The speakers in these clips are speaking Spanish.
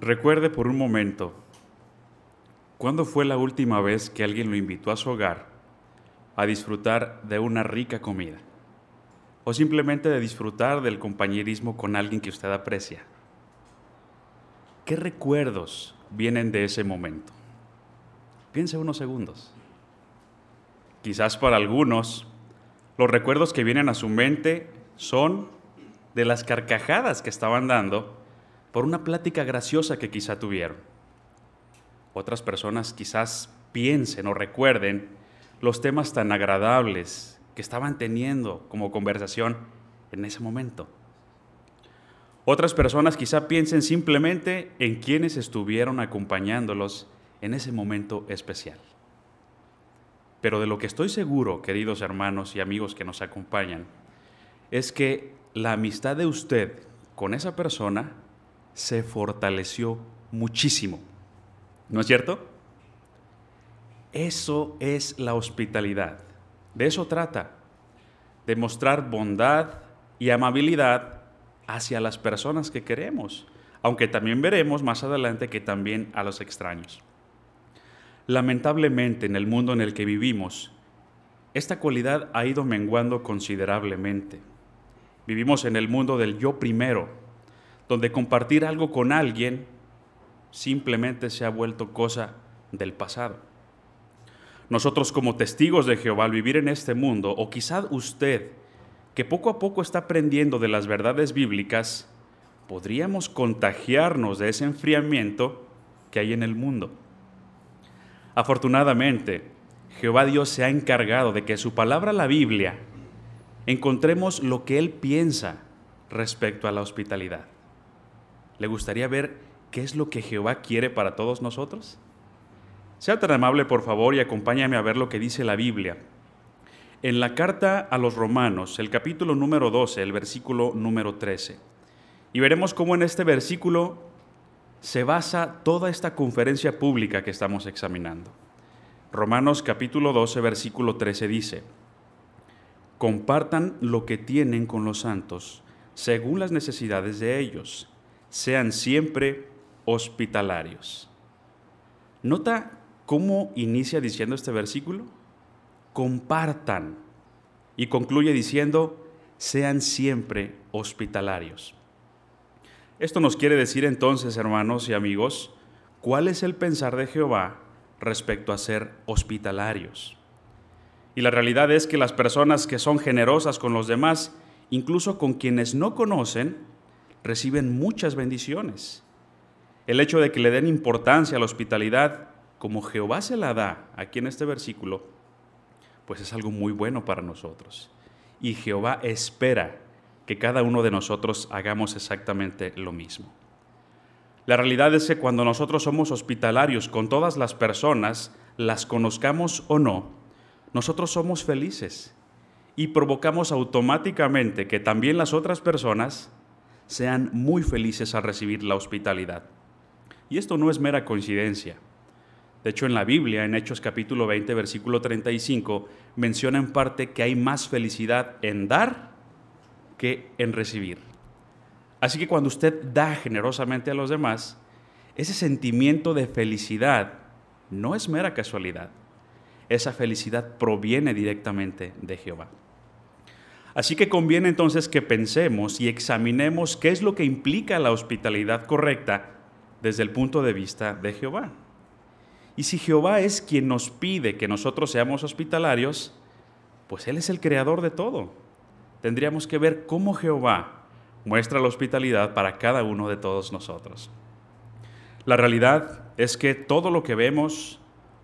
Recuerde por un momento, ¿cuándo fue la última vez que alguien lo invitó a su hogar a disfrutar de una rica comida? O simplemente de disfrutar del compañerismo con alguien que usted aprecia. ¿Qué recuerdos vienen de ese momento? Piense unos segundos. Quizás para algunos, los recuerdos que vienen a su mente son de las carcajadas que estaban dando por una plática graciosa que quizá tuvieron. Otras personas quizás piensen o recuerden los temas tan agradables que estaban teniendo como conversación en ese momento. Otras personas quizá piensen simplemente en quienes estuvieron acompañándolos en ese momento especial. Pero de lo que estoy seguro, queridos hermanos y amigos que nos acompañan, es que la amistad de usted con esa persona se fortaleció muchísimo. ¿No es cierto? Eso es la hospitalidad. De eso trata. De mostrar bondad y amabilidad hacia las personas que queremos, aunque también veremos más adelante que también a los extraños. Lamentablemente en el mundo en el que vivimos, esta cualidad ha ido menguando considerablemente. Vivimos en el mundo del yo primero, donde compartir algo con alguien simplemente se ha vuelto cosa del pasado. Nosotros como testigos de Jehová al vivir en este mundo, o quizá usted, que poco a poco está aprendiendo de las verdades bíblicas, podríamos contagiarnos de ese enfriamiento que hay en el mundo. Afortunadamente, Jehová Dios se ha encargado de que su palabra, la Biblia, encontremos lo que Él piensa respecto a la hospitalidad. ¿Le gustaría ver qué es lo que Jehová quiere para todos nosotros? Sea tan amable, por favor, y acompáñame a ver lo que dice la Biblia. En la carta a los romanos, el capítulo número 12, el versículo número 13. Y veremos cómo en este versículo se basa toda esta conferencia pública que estamos examinando. Romanos capítulo 12, versículo 13 dice, compartan lo que tienen con los santos, según las necesidades de ellos, sean siempre hospitalarios. ¿Nota cómo inicia diciendo este versículo? Compartan. Y concluye diciendo, sean siempre hospitalarios. Esto nos quiere decir entonces, hermanos y amigos, cuál es el pensar de Jehová respecto a ser hospitalarios. Y la realidad es que las personas que son generosas con los demás, incluso con quienes no conocen, reciben muchas bendiciones. El hecho de que le den importancia a la hospitalidad, como Jehová se la da aquí en este versículo, pues es algo muy bueno para nosotros. Y Jehová espera que cada uno de nosotros hagamos exactamente lo mismo. La realidad es que cuando nosotros somos hospitalarios con todas las personas, las conozcamos o no, nosotros somos felices y provocamos automáticamente que también las otras personas sean muy felices al recibir la hospitalidad. Y esto no es mera coincidencia. De hecho, en la Biblia, en Hechos capítulo 20, versículo 35, menciona en parte que hay más felicidad en dar que en recibir. Así que cuando usted da generosamente a los demás, ese sentimiento de felicidad no es mera casualidad. Esa felicidad proviene directamente de Jehová. Así que conviene entonces que pensemos y examinemos qué es lo que implica la hospitalidad correcta desde el punto de vista de Jehová. Y si Jehová es quien nos pide que nosotros seamos hospitalarios, pues Él es el creador de todo tendríamos que ver cómo Jehová muestra la hospitalidad para cada uno de todos nosotros. La realidad es que todo lo que vemos,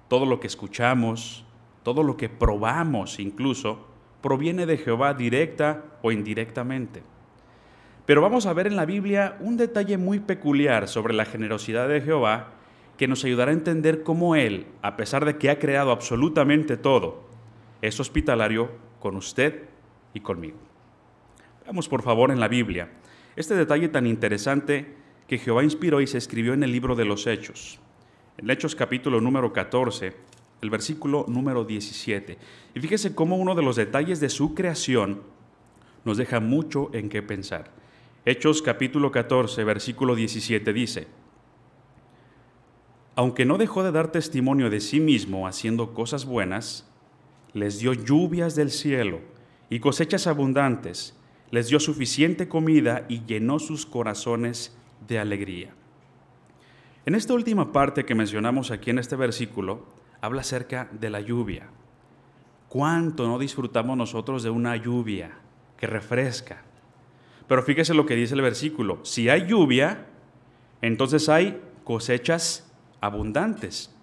todo lo que escuchamos, todo lo que probamos incluso, proviene de Jehová directa o indirectamente. Pero vamos a ver en la Biblia un detalle muy peculiar sobre la generosidad de Jehová que nos ayudará a entender cómo Él, a pesar de que ha creado absolutamente todo, es hospitalario con usted y conmigo. Veamos por favor en la Biblia este detalle tan interesante que Jehová inspiró y se escribió en el libro de los Hechos. En Hechos capítulo número 14, el versículo número 17. Y fíjese cómo uno de los detalles de su creación nos deja mucho en qué pensar. Hechos capítulo 14, versículo 17 dice, aunque no dejó de dar testimonio de sí mismo haciendo cosas buenas, les dio lluvias del cielo y cosechas abundantes, les dio suficiente comida y llenó sus corazones de alegría. En esta última parte que mencionamos aquí en este versículo, habla acerca de la lluvia. ¿Cuánto no disfrutamos nosotros de una lluvia que refresca? Pero fíjese lo que dice el versículo. Si hay lluvia, entonces hay cosechas abundantes.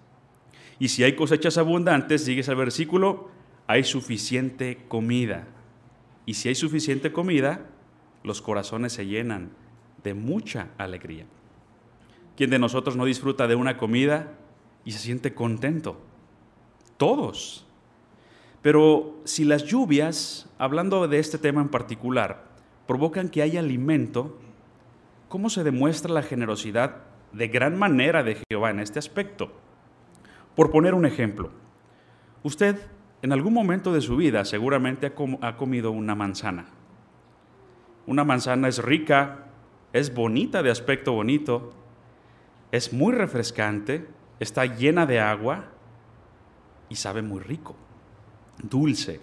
Y si hay cosechas abundantes, sigues el versículo, hay suficiente comida. Y si hay suficiente comida, los corazones se llenan de mucha alegría. ¿Quién de nosotros no disfruta de una comida y se siente contento? Todos. Pero si las lluvias, hablando de este tema en particular, provocan que haya alimento, ¿cómo se demuestra la generosidad de gran manera de Jehová en este aspecto? Por poner un ejemplo, usted en algún momento de su vida seguramente ha, comido una manzana. Una manzana es rica, es bonita de aspecto bonito, es muy refrescante, está llena de agua y sabe muy rico, dulce.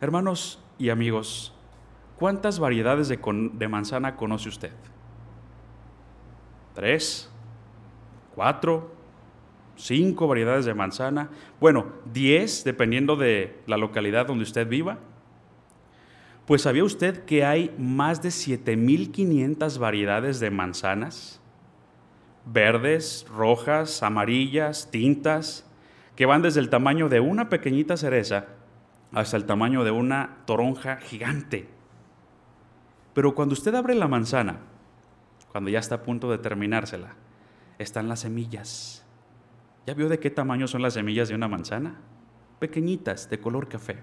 Hermanos y amigos, ¿cuántas variedades de, de manzana conoce usted? ¿Tres? ¿Cuatro? ¿Cinco variedades de manzana? Bueno, diez, dependiendo de la localidad donde usted viva. Pues ¿sabía usted que hay más de 7.500 variedades de manzanas? Verdes, rojas, amarillas, tintas, que van desde el tamaño de una pequeñita cereza hasta el tamaño de una toronja gigante. Pero cuando usted abre la manzana, cuando ya está a punto de terminársela, están las semillas. ¿Ya vio de qué tamaño son las semillas de una manzana? Pequeñitas, de color café.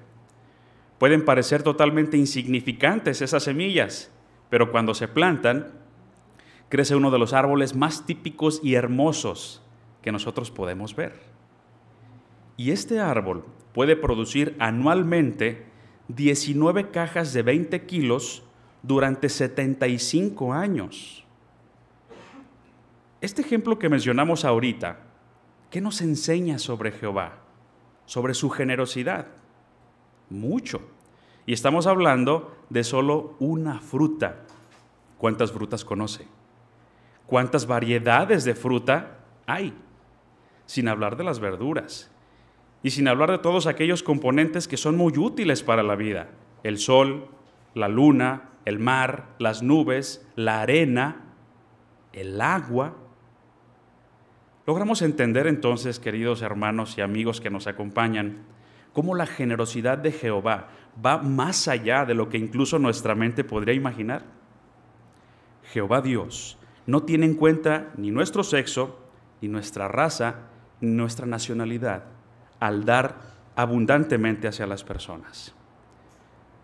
Pueden parecer totalmente insignificantes esas semillas, pero cuando se plantan, crece uno de los árboles más típicos y hermosos que nosotros podemos ver. Y este árbol puede producir anualmente 19 cajas de 20 kilos durante 75 años. Este ejemplo que mencionamos ahorita, ¿qué nos enseña sobre Jehová? Sobre su generosidad mucho. Y estamos hablando de solo una fruta. ¿Cuántas frutas conoce? ¿Cuántas variedades de fruta hay? Sin hablar de las verduras. Y sin hablar de todos aquellos componentes que son muy útiles para la vida. El sol, la luna, el mar, las nubes, la arena, el agua. Logramos entender entonces, queridos hermanos y amigos que nos acompañan, cómo la generosidad de Jehová va más allá de lo que incluso nuestra mente podría imaginar. Jehová Dios no tiene en cuenta ni nuestro sexo, ni nuestra raza, ni nuestra nacionalidad al dar abundantemente hacia las personas.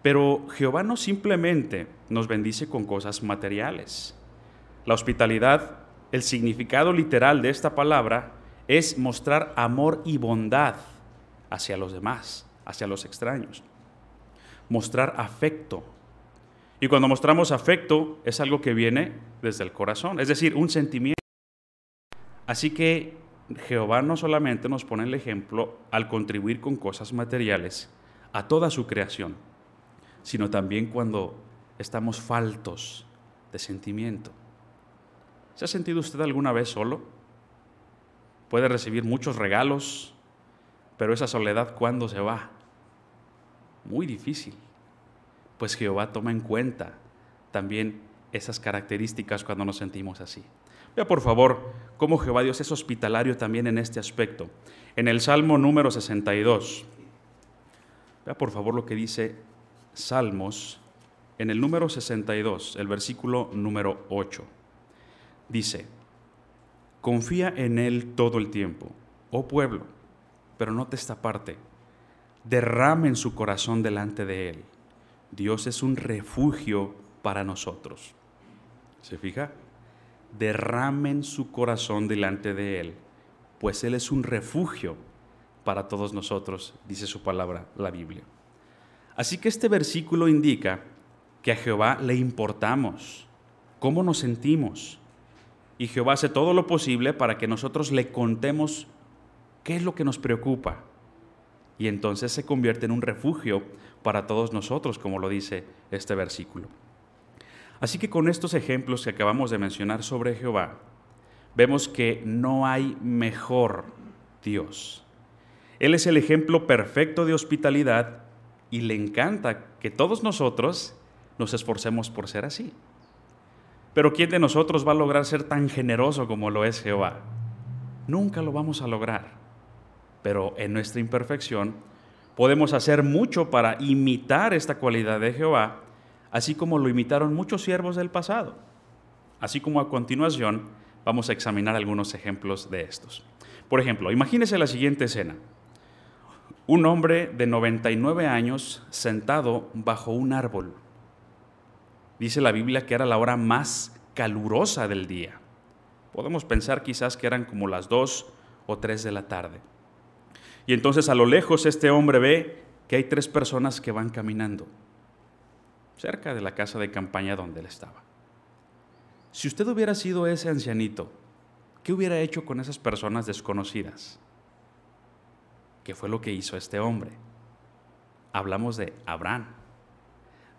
Pero Jehová no simplemente nos bendice con cosas materiales. La hospitalidad, el significado literal de esta palabra, es mostrar amor y bondad hacia los demás, hacia los extraños. Mostrar afecto. Y cuando mostramos afecto es algo que viene desde el corazón, es decir, un sentimiento. Así que Jehová no solamente nos pone el ejemplo al contribuir con cosas materiales a toda su creación, sino también cuando estamos faltos de sentimiento. ¿Se ha sentido usted alguna vez solo? Puede recibir muchos regalos, pero esa soledad, ¿cuándo se va? Muy difícil. Pues Jehová toma en cuenta también esas características cuando nos sentimos así. Vea por favor cómo Jehová Dios es hospitalario también en este aspecto. En el Salmo número 62, vea por favor lo que dice Salmos en el número 62, el versículo número 8. Dice, confía en Él todo el tiempo, oh pueblo pero note esta parte. Derramen su corazón delante de Él. Dios es un refugio para nosotros. ¿Se fija? Derramen su corazón delante de Él, pues Él es un refugio para todos nosotros, dice su palabra, la Biblia. Así que este versículo indica que a Jehová le importamos, cómo nos sentimos. y Jehová hace todo lo posible para que nosotros le contemos qué es lo que nos preocupa. Y entonces se convierte en un refugio para todos nosotros, como lo dice este versículo. Así que con estos ejemplos que acabamos de mencionar sobre Jehová, vemos que no hay mejor Dios. Él es el ejemplo perfecto de hospitalidad y le encanta que todos nosotros nos esforcemos por ser así. Pero ¿quién de nosotros va a lograr ser tan generoso como lo es Jehová? Nunca lo vamos a lograr. Pero en nuestra imperfección podemos hacer mucho para imitar esta cualidad de Jehová, así como lo imitaron muchos siervos del pasado. Así como a continuación vamos a examinar algunos ejemplos de estos. Por ejemplo, imagínese la siguiente escena. Un hombre de 99 años sentado bajo un árbol. Dice la Biblia que era la hora más calurosa del día. Podemos pensar quizás que eran como las 2 o 3 de la tarde. Y entonces a lo lejos este hombre ve que hay tres personas que van caminando cerca de la casa de campaña donde él estaba. Si usted hubiera sido ese ancianito, ¿qué hubiera hecho con esas personas desconocidas? ¿Qué fue lo que hizo este hombre? Hablamos de Abraham.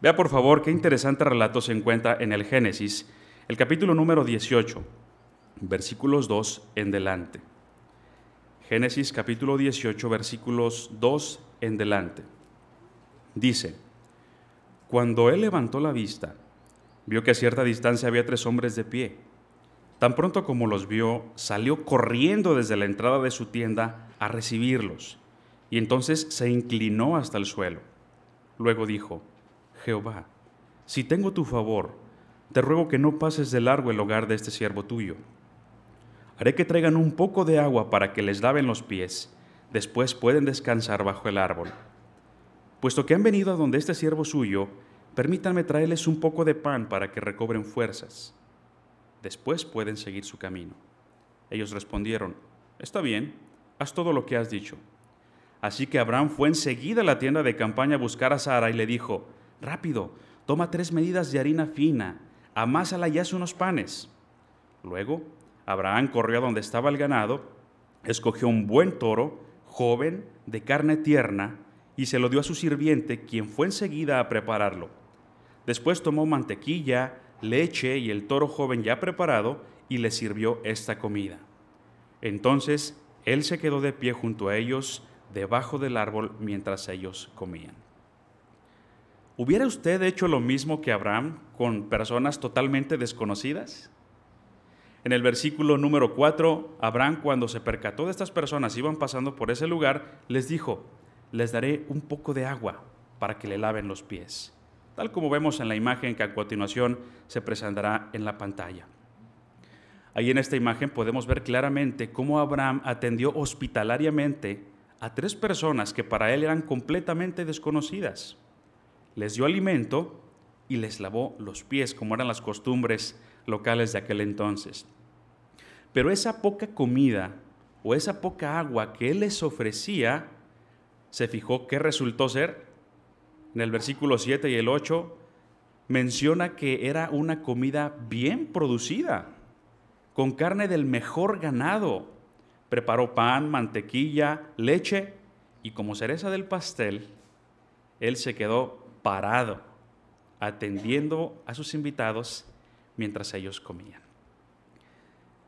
Vea por favor qué interesante relato se encuentra en el Génesis, el capítulo número 18, versículos 2 en delante. Génesis capítulo 18, versículos 2 en delante. Dice, cuando él levantó la vista, vio que a cierta distancia había tres hombres de pie. Tan pronto como los vio, salió corriendo desde la entrada de su tienda a recibirlos, y entonces se inclinó hasta el suelo. Luego dijo, Jehová, si tengo tu favor, te ruego que no pases de largo el hogar de este siervo tuyo. Haré que traigan un poco de agua para que les laven los pies, después pueden descansar bajo el árbol. Puesto que han venido a donde este siervo suyo, permítanme traerles un poco de pan para que recobren fuerzas después pueden seguir su camino. Ellos respondieron, está bien, haz todo lo que has dicho. Así que Abraham fue enseguida a la tienda de campaña a buscar a Sara y le dijo, rápido, toma tres medidas de harina fina, amásala y haz unos panes. Luego, Abraham corrió a donde estaba el ganado, escogió un buen toro, joven, de carne tierna, y se lo dio a su sirviente, quien fue enseguida a prepararlo. Después tomó mantequilla, leche y el toro joven ya preparado y le sirvió esta comida. Entonces él se quedó de pie junto a ellos debajo del árbol mientras ellos comían. ¿Hubiera usted hecho lo mismo que Abraham con personas totalmente desconocidas? En el versículo número 4, Abraham cuando se percató de estas personas iban pasando por ese lugar, les dijo, les daré un poco de agua para que le laven los pies tal como vemos en la imagen que a continuación se presentará en la pantalla. Ahí en esta imagen podemos ver claramente cómo Abraham atendió hospitalariamente a tres personas que para él eran completamente desconocidas. Les dio alimento y les lavó los pies, como eran las costumbres locales de aquel entonces. Pero esa poca comida o esa poca agua que él les ofrecía, se fijó que resultó ser en el versículo 7 y el 8, menciona que era una comida bien producida, con carne del mejor ganado. Preparó pan, mantequilla, leche y como cereza del pastel, él se quedó parado, atendiendo a sus invitados mientras ellos comían.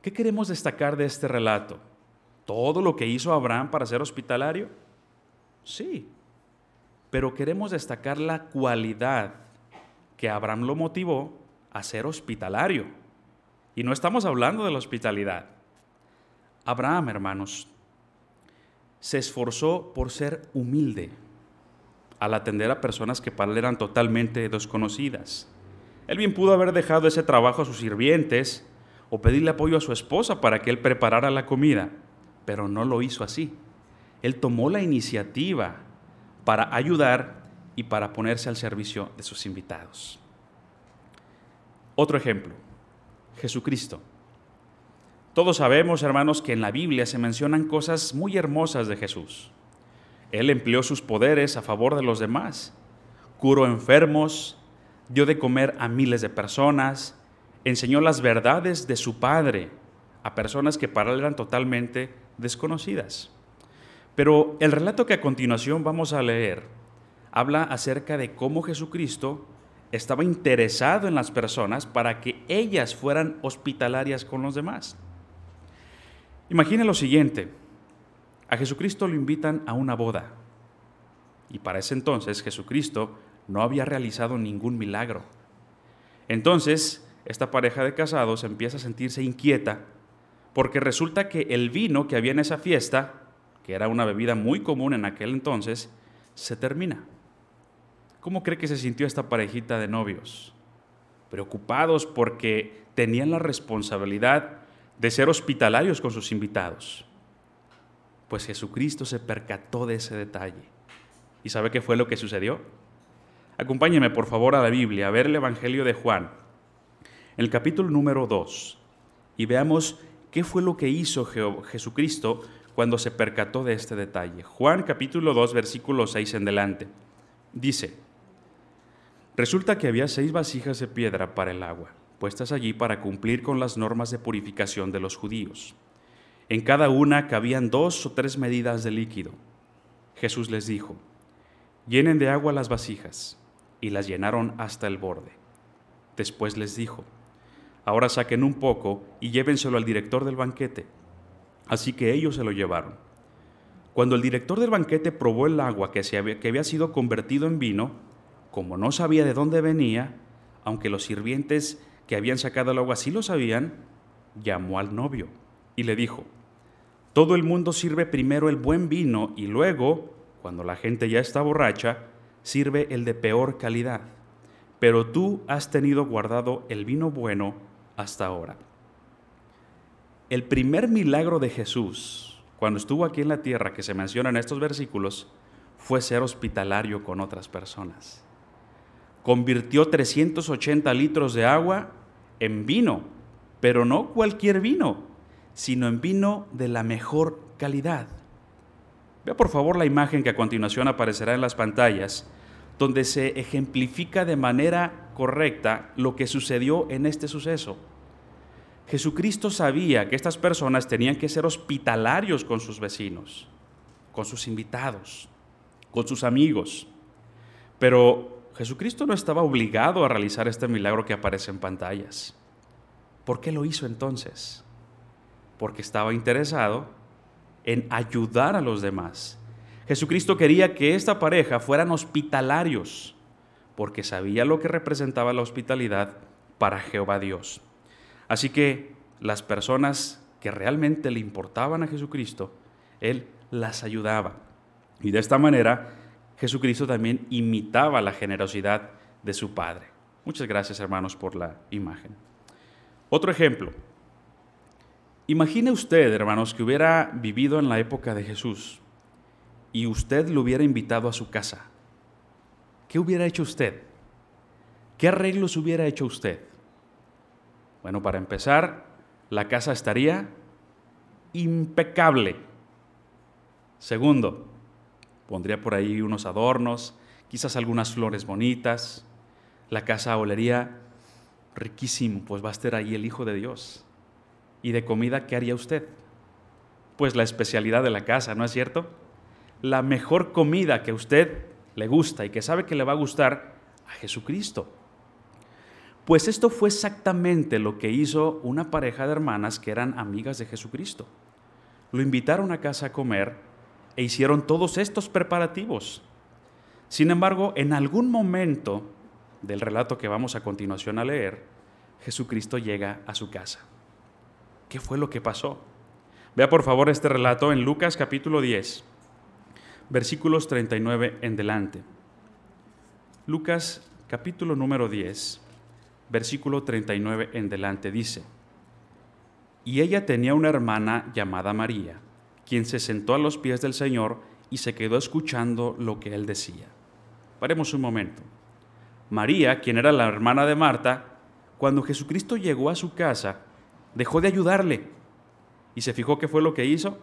¿Qué queremos destacar de este relato? ¿Todo lo que hizo Abraham para ser hospitalario? Sí, pero queremos destacar la cualidad que Abraham lo motivó a ser hospitalario. Y no estamos hablando de la hospitalidad. Abraham, hermanos, se esforzó por ser humilde al atender a personas que para él eran totalmente desconocidas. Él bien pudo haber dejado ese trabajo a sus sirvientes o pedirle apoyo a su esposa para que él preparara la comida, pero no lo hizo así. Él tomó la iniciativa para ayudar y para ponerse al servicio de sus invitados. Otro ejemplo, Jesucristo. Todos sabemos, hermanos, que en la Biblia se mencionan cosas muy hermosas de Jesús. Él empleó sus poderes a favor de los demás, curó enfermos, dio de comer a miles de personas, enseñó las verdades de su Padre a personas que para él eran totalmente desconocidas. Pero el relato que a continuación vamos a leer habla acerca de cómo Jesucristo estaba interesado en las personas para que ellas fueran hospitalarias con los demás. Imagine lo siguiente, a Jesucristo lo invitan a una boda y para ese entonces Jesucristo no había realizado ningún milagro. Entonces, esta pareja de casados empieza a sentirse inquieta porque resulta que el vino que había en esa fiesta, que era una bebida muy común en aquel entonces, se termina. ¿Cómo cree que se sintió esta parejita de novios? Preocupados porque tenían la responsabilidad de ser hospitalarios con sus invitados. Pues Jesucristo se percató de ese detalle. ¿Y sabe qué fue lo que sucedió? Acompáñeme por favor a la Biblia, a ver el Evangelio de Juan, el capítulo número 2, y veamos ¿Qué fue lo que hizo Jesucristo cuando se percató de este detalle? Juan capítulo 2, versículo 6 en delante. Dice, resulta que había seis vasijas de piedra para el agua, puestas allí para cumplir con las normas de purificación de los judíos. En cada una cabían dos o tres medidas de líquido. Jesús les dijo, llenen de agua las vasijas, y las llenaron hasta el borde. Después les dijo, Ahora saquen un poco y llévenselo al director del banquete. Así que ellos se lo llevaron. Cuando el director del banquete probó el agua que, había, había sido convertido en vino, como no sabía de dónde venía, aunque los sirvientes que habían sacado el agua sí lo sabían, llamó al novio y le dijo, todo el mundo sirve primero el buen vino y luego, cuando la gente ya está borracha, sirve el de peor calidad. Pero tú has tenido guardado el vino bueno hasta ahora. El primer milagro de Jesús, cuando estuvo aquí en la tierra, que se menciona en estos versículos, fue ser hospitalario con otras personas. Convirtió 380 litros de agua en vino, pero no cualquier vino, sino en vino de la mejor calidad. Vea por favor la imagen que a continuación aparecerá en las pantallas, donde se ejemplifica de manera correcta lo que sucedió en este suceso. Jesucristo sabía que estas personas tenían que ser hospitalarios con sus vecinos, con sus invitados, con sus amigos. Pero Jesucristo no estaba obligado a realizar este milagro que aparece en pantallas. ¿Por qué lo hizo entonces? Porque estaba interesado en ayudar a los demás. Jesucristo quería que esta pareja fueran hospitalarios porque sabía lo que representaba la hospitalidad para Jehová Dios. Así que las personas que realmente le importaban a Jesucristo, Él las ayudaba. Y de esta manera, Jesucristo también imitaba la generosidad de su Padre. Muchas gracias, hermanos, por la imagen. Otro ejemplo. Imagine usted, hermanos, que hubiera vivido en la época de Jesús y usted lo hubiera invitado a su casa. ¿qué hubiera hecho usted? ¿Qué arreglos hubiera hecho usted? Bueno, para empezar, la casa estaría impecable. Segundo, pondría por ahí unos adornos, quizás algunas flores bonitas. La casa olería riquísimo, pues va a estar ahí el Hijo de Dios. ¿Y de comida qué haría usted? Pues la especialidad de la casa, ¿no es cierto? La mejor comida que usted le gusta y que sabe que le va a gustar a Jesucristo. Pues esto fue exactamente lo que hizo una pareja de hermanas que eran amigas de Jesucristo. Lo invitaron a casa a comer e hicieron todos estos preparativos. Sin embargo, en algún momento del relato que vamos a continuación a leer, Jesucristo llega a su casa. ¿Qué fue lo que pasó? Vea por favor este relato en Lucas capítulo 10 versículos 39 en delante. Lucas capítulo número 10, versículo 39 en delante dice, y ella tenía una hermana llamada María, quien se sentó a los pies del Señor y se quedó escuchando lo que él decía. Paremos un momento. María, quien era la hermana de Marta, cuando Jesucristo llegó a su casa, dejó de ayudarle. ¿Y se fijó qué fue lo que hizo?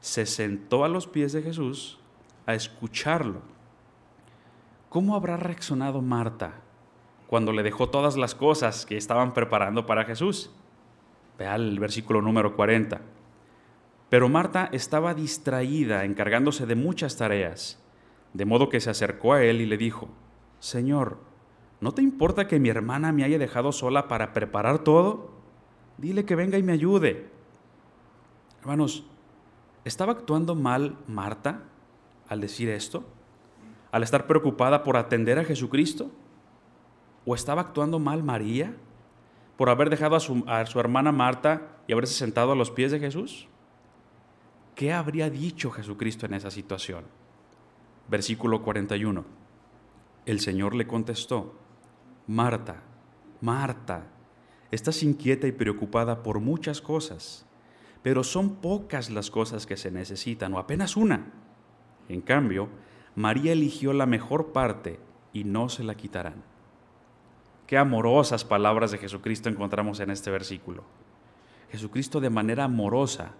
Se sentó a los pies de Jesús a escucharlo. ¿Cómo habrá reaccionado Marta cuando le dejó todas las cosas que estaban preparando para Jesús. Vea el versículo número 40. Pero Marta estaba distraída encargándose de muchas tareas, de modo que se acercó a él y le dijo, Señor, ¿no te importa que mi hermana me haya dejado sola para preparar todo? Dile que venga y me ayude. Hermanos, ¿estaba actuando mal Marta al decir esto? ¿Al estar preocupada por atender a Jesucristo? ¿O estaba actuando mal María por haber dejado a su, hermana Marta y haberse sentado a los pies de Jesús? ¿Qué habría dicho Jesucristo en esa situación? Versículo 41. El Señor le contestó, Marta, Marta, estás inquieta y preocupada por muchas cosas, pero son pocas las cosas que se necesitan, o apenas una. En cambio, María eligió la mejor parte y no se la quitarán. Qué amorosas palabras de Jesucristo encontramos en este versículo. Jesucristo de manera amorosa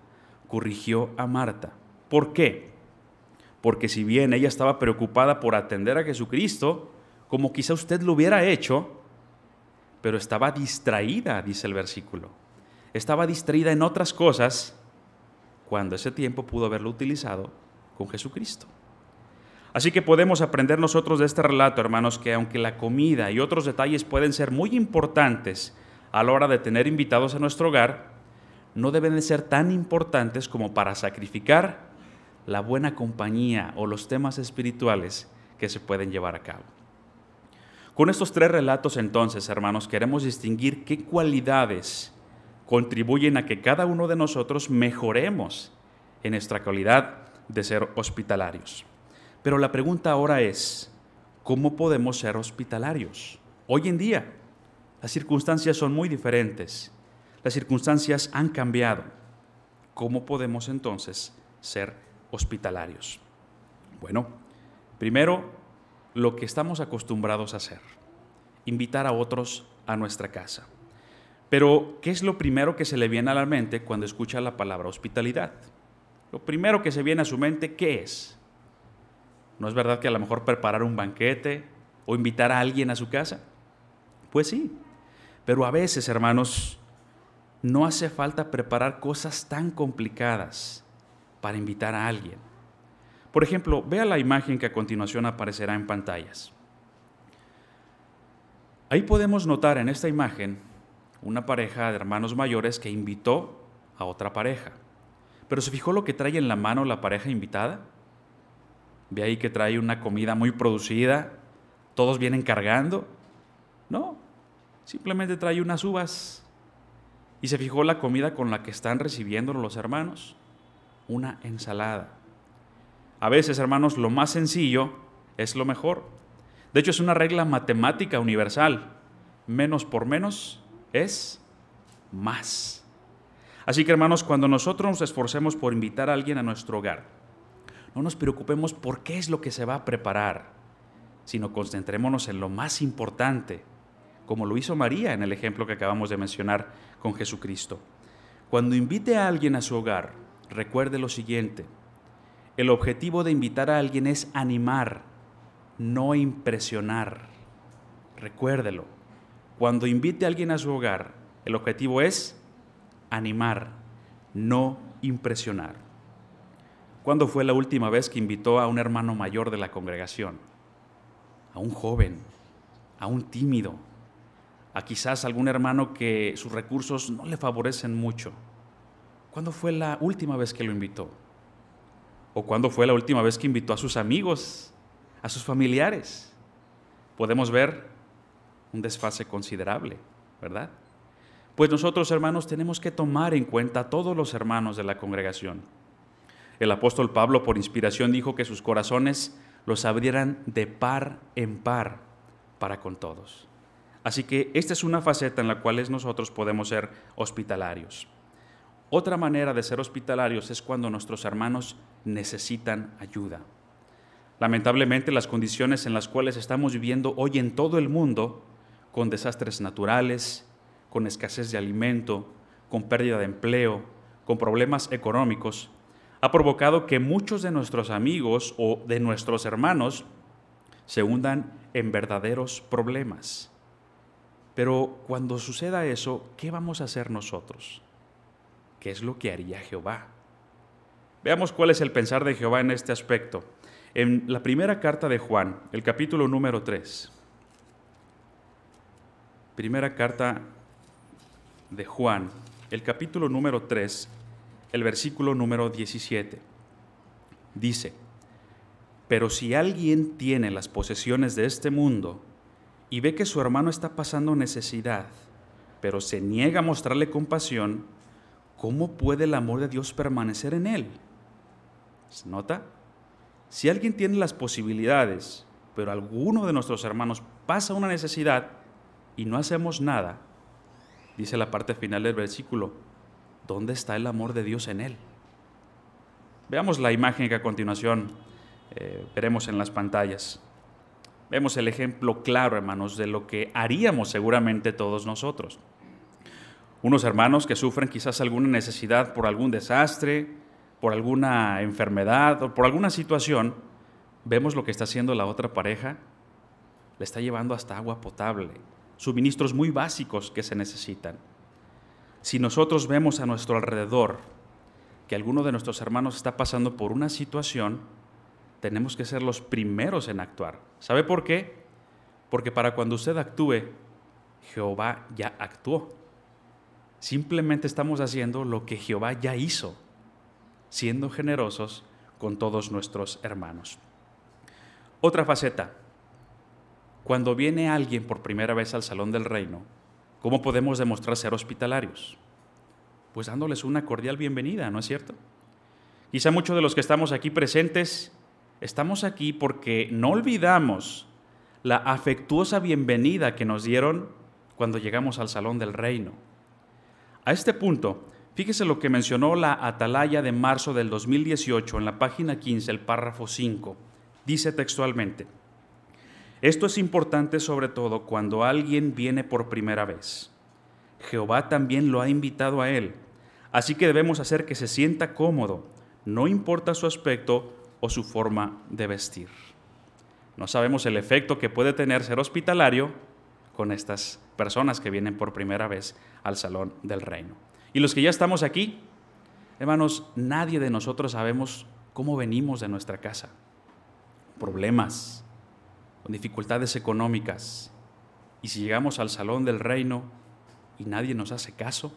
corrigió a Marta. ¿Por qué? Porque si bien ella estaba preocupada por atender a Jesucristo, como quizá usted lo hubiera hecho, pero estaba distraída, dice el versículo. Estaba distraída en otras cosas cuando ese tiempo pudo haberlo utilizado con Jesucristo. Así que podemos aprender nosotros de este relato, hermanos, que aunque la comida y otros detalles pueden ser muy importantes a la hora de tener invitados a nuestro hogar, no deben de ser tan importantes como para sacrificar la buena compañía o los temas espirituales que se pueden llevar a cabo. Con estos tres relatos entonces, hermanos, queremos distinguir qué cualidades contribuyen a que cada uno de nosotros mejoremos en nuestra calidad de ser hospitalarios. Pero la pregunta ahora es, ¿cómo podemos ser hospitalarios? Hoy en día, las circunstancias son muy diferentes las circunstancias han cambiado. ¿Cómo podemos entonces ser hospitalarios? Bueno, primero, lo que estamos acostumbrados a hacer, invitar a otros a nuestra casa. Pero, ¿qué es lo primero que se le viene a la mente cuando escucha la palabra hospitalidad? Lo primero que se viene a su mente, ¿qué es? ¿No es verdad que a lo mejor preparar un banquete o invitar a alguien a su casa? Pues sí, pero a veces, hermanos, no hace falta preparar cosas tan complicadas para invitar a alguien. Por ejemplo, vea la imagen que a continuación aparecerá en pantallas. Ahí podemos notar en esta imagen una pareja de hermanos mayores que invitó a otra pareja. Pero ¿se fijó lo que trae en la mano la pareja invitada? Ve ahí que trae una comida muy producida, todos vienen cargando. No, simplemente trae unas uvas ¿Y se fijó la comida con la que están recibiendo los hermanos? Una ensalada. A veces, hermanos, lo más sencillo es lo mejor. De hecho, es una regla matemática universal. Menos por menos es más. Así que, hermanos, cuando nosotros nos esforcemos por invitar a alguien a nuestro hogar, no nos preocupemos por qué es lo que se va a preparar, sino concentrémonos en lo más importante, como lo hizo María en el ejemplo que acabamos de mencionar con Jesucristo. Cuando invite a alguien a su hogar, recuerde lo siguiente. El objetivo de invitar a alguien es animar, no impresionar. Recuérdelo. Cuando invite a alguien a su hogar, el objetivo es animar, no impresionar. ¿Cuándo fue la última vez que invitó a un hermano mayor de la congregación? A un joven, a un tímido, a quizás algún hermano que sus recursos no le favorecen mucho. ¿Cuándo fue la última vez que lo invitó? ¿O cuándo fue la última vez que invitó a sus amigos, a sus familiares? Podemos ver un desfase considerable, ¿verdad? Pues nosotros, hermanos, tenemos que tomar en cuenta a todos los hermanos de la congregación. El apóstol Pablo, por inspiración, dijo que sus corazones los abrieran de par en par para con todos. Así que esta es una faceta en la cual nosotros podemos ser hospitalarios. Otra manera de ser hospitalarios es cuando nuestros hermanos necesitan ayuda. Lamentablemente las condiciones en las cuales estamos viviendo hoy en todo el mundo, con desastres naturales, con escasez de alimento, con pérdida de empleo, con problemas económicos, ha provocado que muchos de nuestros amigos o de nuestros hermanos se hundan en verdaderos problemas. Pero cuando suceda eso, ¿qué vamos a hacer nosotros? ¿Qué es lo que haría Jehová? Veamos cuál es el pensar de Jehová en este aspecto. En la primera carta de Juan, el capítulo número 3. Primera carta de Juan, el capítulo número 3, el versículo número 17. Dice, pero si alguien tiene las posesiones de este mundo y ve que su hermano está pasando necesidad, pero se niega a mostrarle compasión, ¿cómo puede el amor de Dios permanecer en él? ¿Se nota? Si alguien tiene las posibilidades, pero alguno de nuestros hermanos pasa una necesidad y no hacemos nada, dice la parte final del versículo, ¿dónde está el amor de Dios en él? Veamos la imagen que a continuación eh, veremos en las pantallas. Vemos el ejemplo claro, hermanos, de lo que haríamos seguramente todos nosotros. Unos hermanos que sufren quizás alguna necesidad por algún desastre, por alguna enfermedad o por alguna situación, vemos lo que está haciendo la otra pareja. Le está llevando hasta agua potable, suministros muy básicos que se necesitan. Si nosotros vemos a nuestro alrededor que alguno de nuestros hermanos está pasando por una situación, tenemos que ser los primeros en actuar. ¿Sabe por qué? Porque para cuando usted actúe, Jehová ya actuó. Simplemente estamos haciendo lo que Jehová ya hizo, siendo generosos con todos nuestros hermanos. Otra faceta, cuando viene alguien por primera vez al salón del reino, ¿cómo podemos demostrar ser hospitalarios? Pues dándoles una cordial bienvenida, ¿no es cierto? Quizá muchos de los que estamos aquí presentes estamos aquí porque no olvidamos la afectuosa bienvenida que nos dieron cuando llegamos al salón del reino. A este punto, fíjese lo que mencionó la Atalaya de marzo del 2018 en la página 15, el párrafo 5. Dice textualmente, esto es importante sobre todo cuando alguien viene por primera vez. Jehová también lo ha invitado a él, así que debemos hacer que se sienta cómodo, no importa su aspecto o su forma de vestir. No sabemos el efecto que puede tener ser hospitalario con estas personas que vienen por primera vez al salón del reino. Y los que ya estamos aquí, hermanos, nadie de nosotros sabemos cómo venimos de nuestra casa. Problemas, con dificultades económicas. Y si llegamos al salón del reino y nadie nos hace caso,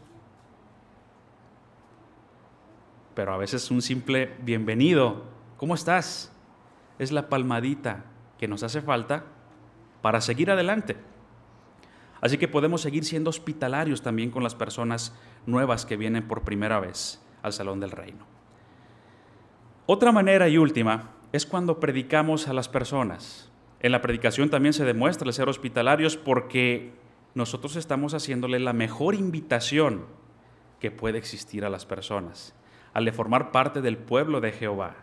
pero a veces un simple bienvenido, ¿cómo estás? Es la palmadita que nos hace falta para seguir adelante. Así que podemos seguir siendo hospitalarios también con las personas nuevas que vienen por primera vez al Salón del Reino. Otra manera y última es cuando predicamos a las personas. En la predicación también se demuestra el ser hospitalarios porque nosotros estamos haciéndole la mejor invitación que puede existir a las personas, al de formar parte del pueblo de Jehová.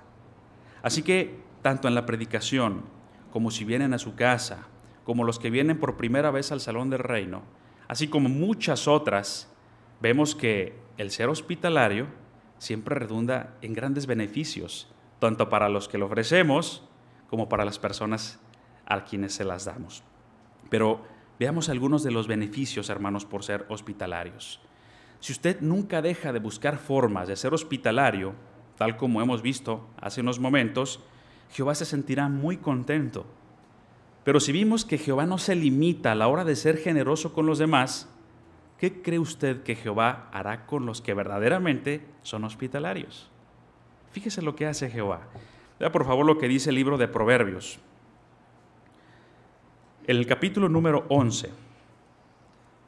Así que, tanto en la predicación como si vienen a su casa, como los que vienen por primera vez al salón del reino, así como muchas otras, vemos que el ser hospitalario siempre redunda en grandes beneficios, tanto para los que lo ofrecemos como para las personas a quienes se las damos. Pero veamos algunos de los beneficios, hermanos, por ser hospitalarios. Si usted nunca deja de buscar formas de ser hospitalario, tal como hemos visto hace unos momentos, Jehová se sentirá muy contento. Pero si vimos que Jehová no se limita a la hora de ser generoso con los demás, ¿qué cree usted que Jehová hará con los que verdaderamente son hospitalarios? Fíjese lo que hace Jehová. Vea por favor lo que dice el libro de Proverbios, el capítulo número 11,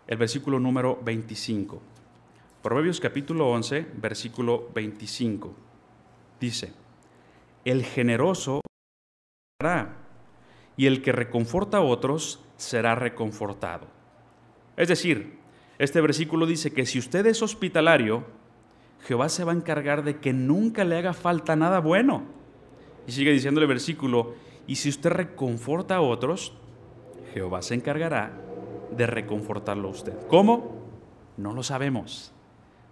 el versículo número 25. Proverbios capítulo 11, versículo 25. Dice, el generoso hará y el que reconforta a otros será reconfortado. Es decir, este versículo dice que si usted es hospitalario, Jehová se va a encargar de que nunca le haga falta nada bueno. Y sigue diciendo el versículo, y si usted reconforta a otros, Jehová se encargará de reconfortarlo a usted. ¿Cómo? No lo sabemos,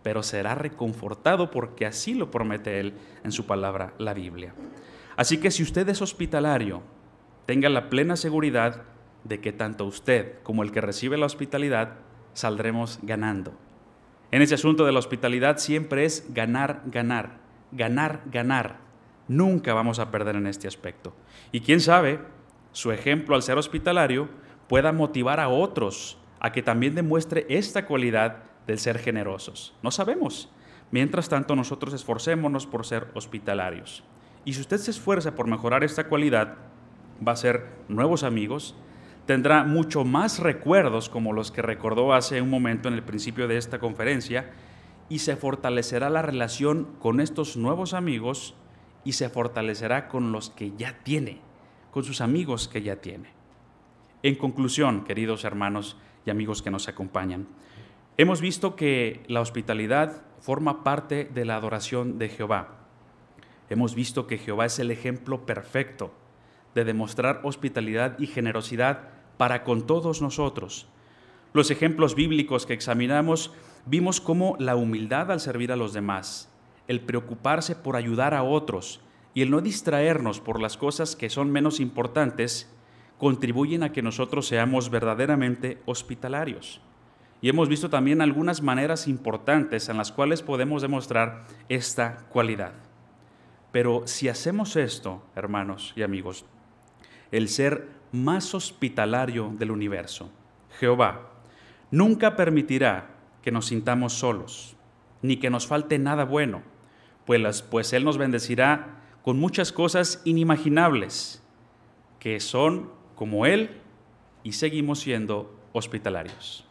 pero será reconfortado porque así lo promete Él en su palabra, la Biblia. Así que si usted es hospitalario, tenga la plena seguridad de que tanto usted como el que recibe la hospitalidad saldremos ganando. En ese asunto de la hospitalidad siempre es ganar, ganar, ganar, ganar. Nunca vamos a perder en este aspecto. Y quién sabe, su ejemplo al ser hospitalario pueda motivar a otros a que también demuestre esta cualidad del ser generosos. No sabemos. Mientras tanto, nosotros esforcémonos por ser hospitalarios. Y si usted se esfuerza por mejorar esta cualidad, va a ser nuevos amigos, tendrá mucho más recuerdos como los que recordó hace un momento en el principio de esta conferencia y se fortalecerá la relación con estos nuevos amigos y se fortalecerá con los que ya tiene, con sus amigos que ya tiene. En conclusión, queridos hermanos y amigos que nos acompañan, hemos visto que la hospitalidad forma parte de la adoración de Jehová. Hemos visto que Jehová es el ejemplo perfecto de demostrar hospitalidad y generosidad para con todos nosotros. Los ejemplos bíblicos que examinamos vimos cómo la humildad al servir a los demás, el preocuparse por ayudar a otros y el no distraernos por las cosas que son menos importantes, contribuyen a que nosotros seamos verdaderamente hospitalarios. Y hemos visto también algunas maneras importantes en las cuales podemos demostrar esta cualidad. Pero si hacemos esto, hermanos y amigos, el ser más hospitalario del universo, Jehová, nunca permitirá que nos sintamos solos, ni que nos falte nada bueno, pues, pues Él nos bendecirá con muchas cosas inimaginables, que son como Él y seguimos siendo hospitalarios.